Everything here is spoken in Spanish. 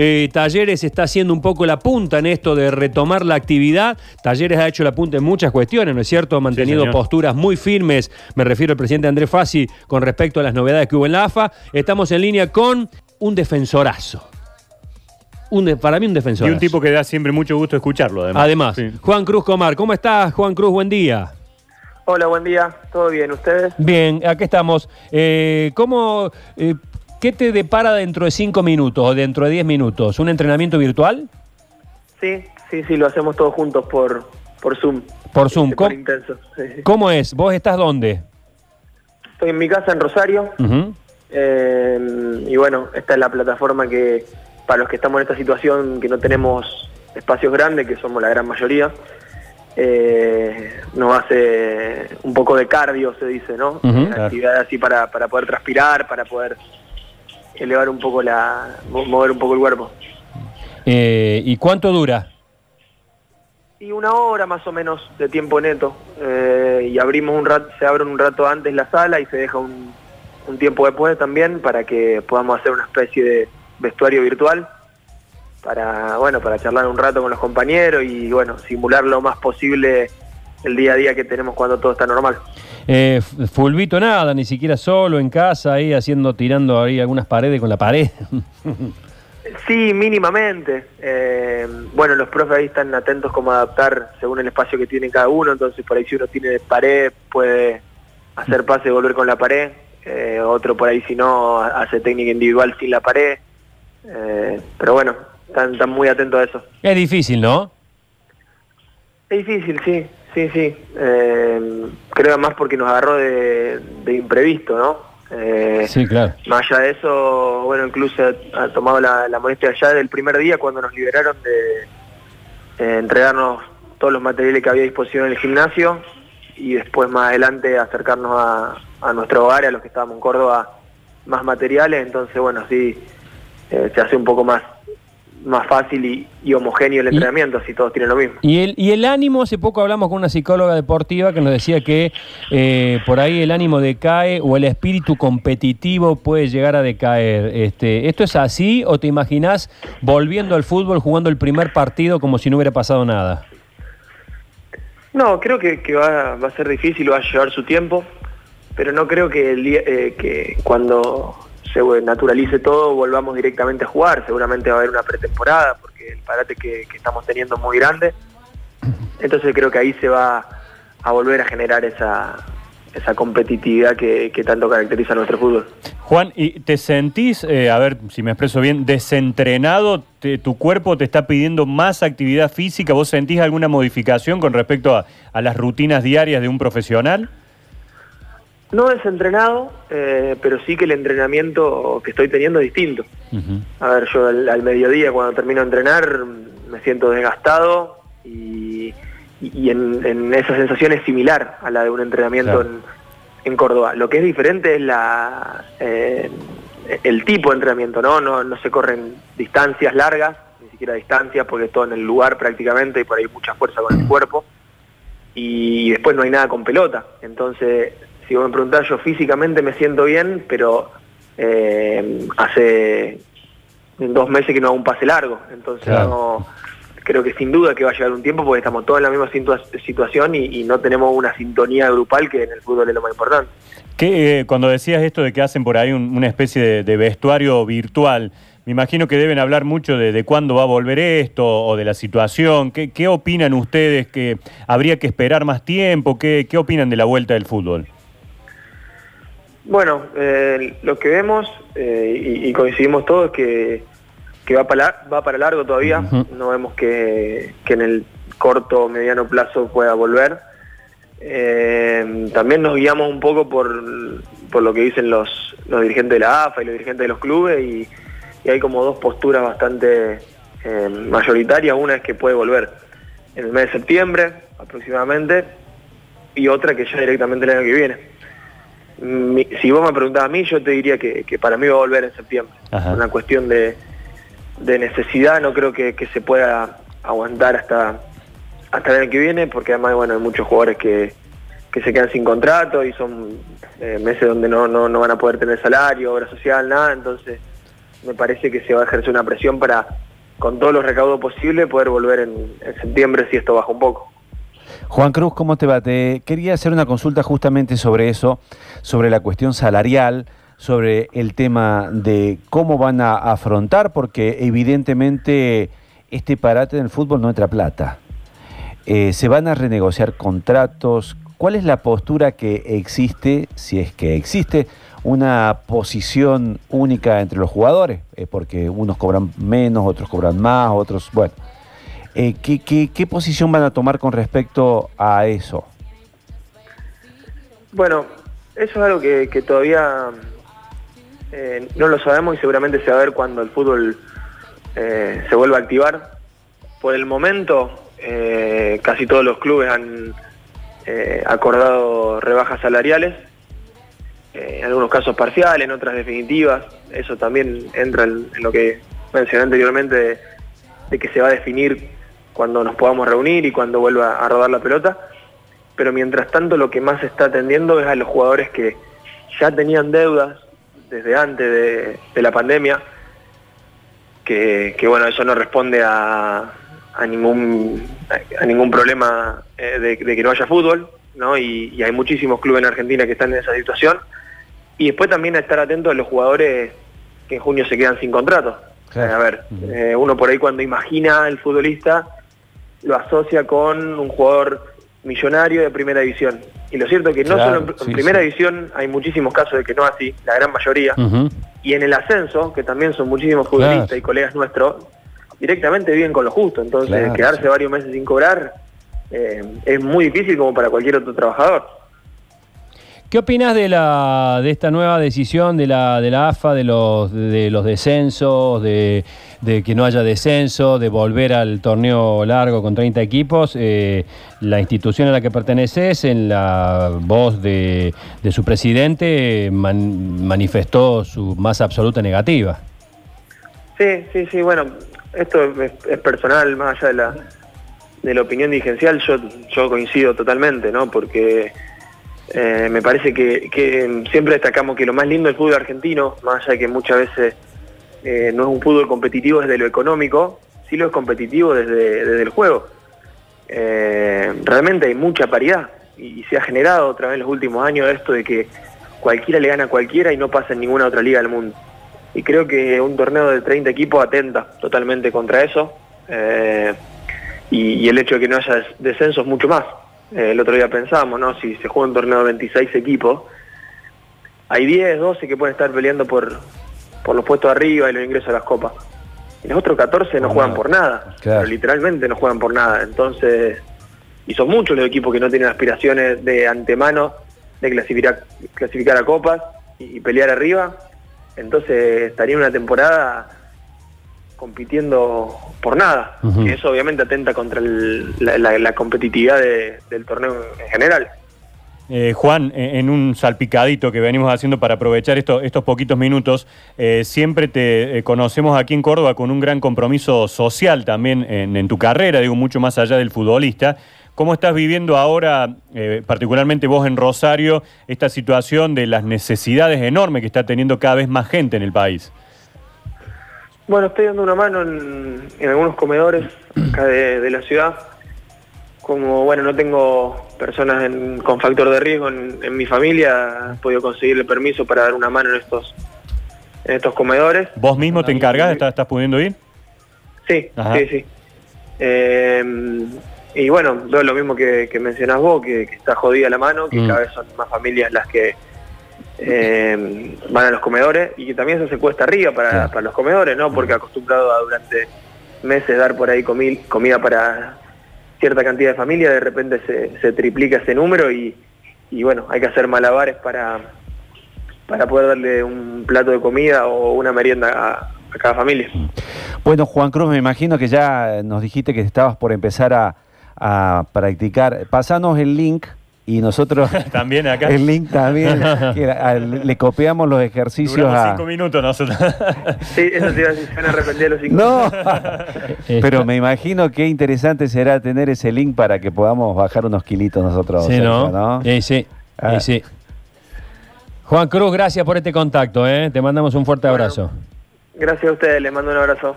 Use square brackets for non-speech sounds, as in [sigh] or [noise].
Eh, Talleres está haciendo un poco la punta en esto de retomar la actividad. Talleres ha hecho la punta en muchas cuestiones, ¿no es cierto? Ha mantenido posturas muy firmes, me refiero al presidente Andrés Fassi, con respecto a las novedades que hubo en la AFA. Estamos en línea con un defensorazo. Un de- para mí un Y defensorazo. un tipo que da siempre mucho gusto escucharlo, además. Además, Sí. Juan Cruz Comar, ¿cómo estás, Juan Cruz? Buen día. Hola, buen día. ¿Todo bien? ¿Ustedes? Bien, aquí estamos. Eh, ¿Cómo, eh, ¿Qué te depara dentro de cinco minutos o dentro de diez minutos? ¿Un entrenamiento virtual? Sí, sí, sí, lo hacemos todos juntos por, por Zoom. Por Zoom. Este, por ¿Cómo, intenso. sí, sí. cómo es? ¿Vos estás dónde? Estoy en mi casa en Rosario eh, y bueno, esta es la plataforma que para los que estamos en esta situación que no tenemos espacios grandes, que somos la gran mayoría, eh, nos hace un poco de cardio, se dice, ¿no? Ujú. Eh, Actividad así para, para poder transpirar, para poder elevar un poco la, mo- mover un poco el cuerpo. Eh, ¿Y cuánto dura? Y una hora más o menos de tiempo neto. Eh, y abrimos un rato, se abre un rato antes la sala y se deja un, un tiempo después también para que podamos hacer una especie de vestuario virtual para, bueno, para charlar un rato con los compañeros y bueno, simular lo más posible el día a día que tenemos cuando todo está normal. Eh, f- fulbito nada, ni siquiera solo en casa, ahí haciendo, tirando ahí algunas paredes con la pared. [laughs] Sí, mínimamente. Eh, bueno, los profes ahí están atentos como a adaptar según el espacio que tiene cada uno, entonces por ahí si uno tiene pared puede hacer pase y volver con la pared, Eh, otro por ahí si no hace técnica individual sin la pared, Eh, pero bueno, están, están muy atentos a eso. es difícil, ¿no? Es difícil, sí, sí, sí. Eh, creo además porque nos agarró de, de imprevisto, ¿no? Eh, Sí, claro. Más allá de eso, bueno, incluso ha, ha tomado la, la molestia ya del primer día cuando nos liberaron de eh, entregarnos todos los materiales que había a disposición en el gimnasio y después más adelante acercarnos a, a nuestro hogar, a los que estábamos en Córdoba, más materiales. Entonces, bueno, sí, eh, se hace un poco más, más fácil y, y homogéneo el Y- entrenamiento, si todos tienen lo mismo. Y el, y el ánimo, hace poco hablamos con una psicóloga deportiva que nos decía que eh, por ahí el ánimo decae o el espíritu competitivo puede llegar a decaer. Este, ¿Esto es así o te imaginás volviendo al fútbol jugando el primer partido como si no hubiera pasado nada? No, creo que, que va, va a ser difícil, va a llevar su tiempo, pero no creo que, el día- eh, que cuando se naturalice todo volvamos directamente a jugar. Seguramente va a haber una pretemporada porque el parate que, estamos teniendo es muy grande. Entonces creo que ahí se va a volver a generar esa, esa competitividad que, que tanto caracteriza a nuestro fútbol. Juan, ¿y te sentís, eh, a ver si me expreso bien, desentrenado? Te- ¿Tu cuerpo te está pidiendo más actividad física? ¿Vos sentís alguna modificación con respecto a, a las rutinas diarias de un profesional? No desentrenado, eh, pero sí que el entrenamiento que estoy teniendo es distinto. A ver, yo al, al mediodía cuando termino de entrenar me siento desgastado y, y- y en, en esa sensación es similar a la de un entrenamiento Claro. en, en Córdoba. Lo que es diferente es la eh, el tipo de entrenamiento, ¿no? ¿no? No se corren distancias largas, ni siquiera distancias, porque es todo en el lugar prácticamente y por ahí mucha fuerza con el cuerpo. Y después no hay nada con pelota. Entonces, si vos me preguntás, yo físicamente me siento bien, pero eh, hace dos meses que no hago un pase largo. Entonces, Claro. no, creo que sin duda que va a llegar un tiempo porque estamos todos en la misma situa- situación y, y no tenemos una sintonía grupal que en el fútbol es lo más importante. ¿Qué, eh, cuando decías esto de que hacen por ahí un- una especie de, de vestuario virtual, me imagino que deben hablar mucho de, de cuándo va a volver esto o de la situación. ¿Qué, qué opinan ustedes? ¿Que habría que esperar más tiempo? ¿Qué, qué opinan de la vuelta del fútbol? Bueno, eh, lo que vemos eh, y, y coincidimos todos es que, que va, para, va para largo todavía. No vemos que, que en el corto o mediano plazo pueda volver. Eh, también nos guiamos un poco por, por lo que dicen los, los dirigentes de la AFA y los dirigentes de los clubes y, y hay como dos posturas bastante mayoritarias. Una es que puede volver en el mes de septiembre aproximadamente y otra que ya directamente el año que viene. Mi- si vos me preguntás a mí, yo te diría que, que para mí va a volver en septiembre. Ajá. Una cuestión de, de necesidad, no creo que, que se pueda aguantar hasta, hasta el año que viene, porque además bueno, hay muchos jugadores que, que se quedan sin contrato y son eh, meses donde no, no, no van a poder tener salario, obra social, nada, entonces me parece que se va a ejercer una presión para, con todos los recaudos posibles, poder volver en, en septiembre si esto baja un poco. Juan Cruz, ¿cómo te va? Te quería hacer una consulta justamente sobre eso, sobre la cuestión salarial, sobre el tema de cómo van a afrontar, porque evidentemente este parate en el fútbol no entra plata. Eh, ¿Se van a renegociar contratos? ¿Cuál es la postura que existe, si es que existe, una posición única entre los jugadores? Eh, porque unos cobran menos, otros cobran más, otros, bueno. Eh, ¿qué, posición van a tomar con respecto a eso? Bueno, eso es algo que, todavía eh, no lo sabemos y seguramente se va a ver cuando el fútbol eh, se vuelva a activar. Por el momento, casi todos los clubes han acordado rebajas salariales, en algunos casos parciales, en otras definitivas. Eso también entra en, lo que mencioné anteriormente de que se va a definir cuando nos podamos reunir y cuando vuelva a rodar la pelota. Pero mientras tanto lo que más se está atendiendo es a los jugadores que ya tenían deudas desde antes de, de la pandemia, que, que, bueno, eso no responde a, a ningún, a, ningún problema eh, de, de, que no haya fútbol, ¿no? Y, y, hay muchísimos clubes en Argentina que están en esa situación. Y después también a estar atentos a los jugadores que en junio se quedan sin contrato. Claro. a ver, eh, uno por ahí cuando imagina al futbolista lo asocia con un jugador millonario de primera división. Y lo cierto es que no claro, solo en, primera sí. división hay muchísimos casos de que no así, la gran mayoría, uh -huh. y en el ascenso, que también son muchísimos futbolistas claro. y colegas nuestros, directamente viven con lo justo. Entonces, claro, quedarse sí. varios meses sin cobrar eh, es muy difícil como para cualquier otro trabajador. ¿Qué opinas de la de esta nueva decisión de la de la AFA de los de los descensos, de, que no haya descenso, de volver al torneo largo con 30 equipos? Eh, la institución a la que perteneces, en la voz de, su presidente, man, manifestó su más absoluta negativa. Sí, sí, sí, bueno, esto es, personal, más allá de la, de la opinión dirigencial, yo coincido totalmente, ¿no? Porque eh, me parece que, siempre destacamos que lo más lindo del fútbol argentino, más allá de que muchas veces eh, no es un fútbol competitivo desde lo económico, sí lo es competitivo desde, el juego. Eh, realmente hay mucha paridad y, se ha generado otra vez en los últimos años esto de que cualquiera le gana a cualquiera y no pasa en ninguna otra liga del mundo. Y creo que un torneo de 30 equipos atenta totalmente contra eso y, y el hecho de que no haya descensos mucho más. Eh, el otro día pensábamos, ¿no? Si se juega un torneo de 26 equipos, hay 10, 12 que pueden estar peleando por, por los puestos arriba y los ingresos a las copas. Y los otros 14 no juegan por nada, claro. pero literalmente no juegan por nada. Entonces, y son muchos los equipos que no tienen aspiraciones de antemano de clasificar, clasificar a copas y, y pelear arriba. Entonces estaría una temporada compitiendo por nada. Uh -huh. Y eso obviamente atenta contra el, la, la, la, competitividad de, del torneo en general. Eh, Juan, en un salpicadito que venimos haciendo para aprovechar esto, estos poquitos minutos, eh, siempre te eh, conocemos aquí en Córdoba con un gran compromiso social también en, en, tu carrera, digo, mucho más allá del futbolista. ¿Cómo estás viviendo ahora, eh, particularmente vos en Rosario, esta situación de las necesidades enormes que está teniendo cada vez más gente en el país? Bueno, estoy dando una mano en, en algunos comedores acá de, de, la ciudad. Como, bueno, no tengo personas en, con factor de riesgo en, en, mi familia, he podido conseguir el permiso para dar una mano en estos, en estos comedores. ¿Vos mismo te encargas? ¿Estás, estás pudiendo ir? Sí, Ajá. sí, sí. Eh, y bueno, lo mismo que, que mencionás vos, que, que, está jodida la mano, que mm. cada vez son más familias las que eh, van a los comedores y que también eso se cuesta arriba para, para los comedores, ¿no? Porque acostumbrado a durante meses dar por ahí comi comida para cierta cantidad de familias, de repente se, se triplica ese número y, y, bueno, hay que hacer malabares para, para poder darle un plato de comida o una merienda a, a cada familia. Bueno, Juan Cruz, me imagino que ya nos dijiste que estabas por empezar a, a practicar. Pasanos el link y nosotros [laughs] también acá el link también [laughs] a, le copiamos los ejercicios Duramos a cinco minutos nosotros [laughs] sí eso te iba a decir van a arrepentir los cinco no pero me imagino qué interesante será tener ese link para que podamos bajar unos kilitos nosotros sí no, ¿no? Sí, sí, ah. Juan Cruz gracias por este contacto ¿eh? te mandamos un fuerte bueno. abrazo Gracias a ustedes, les mando un abrazo.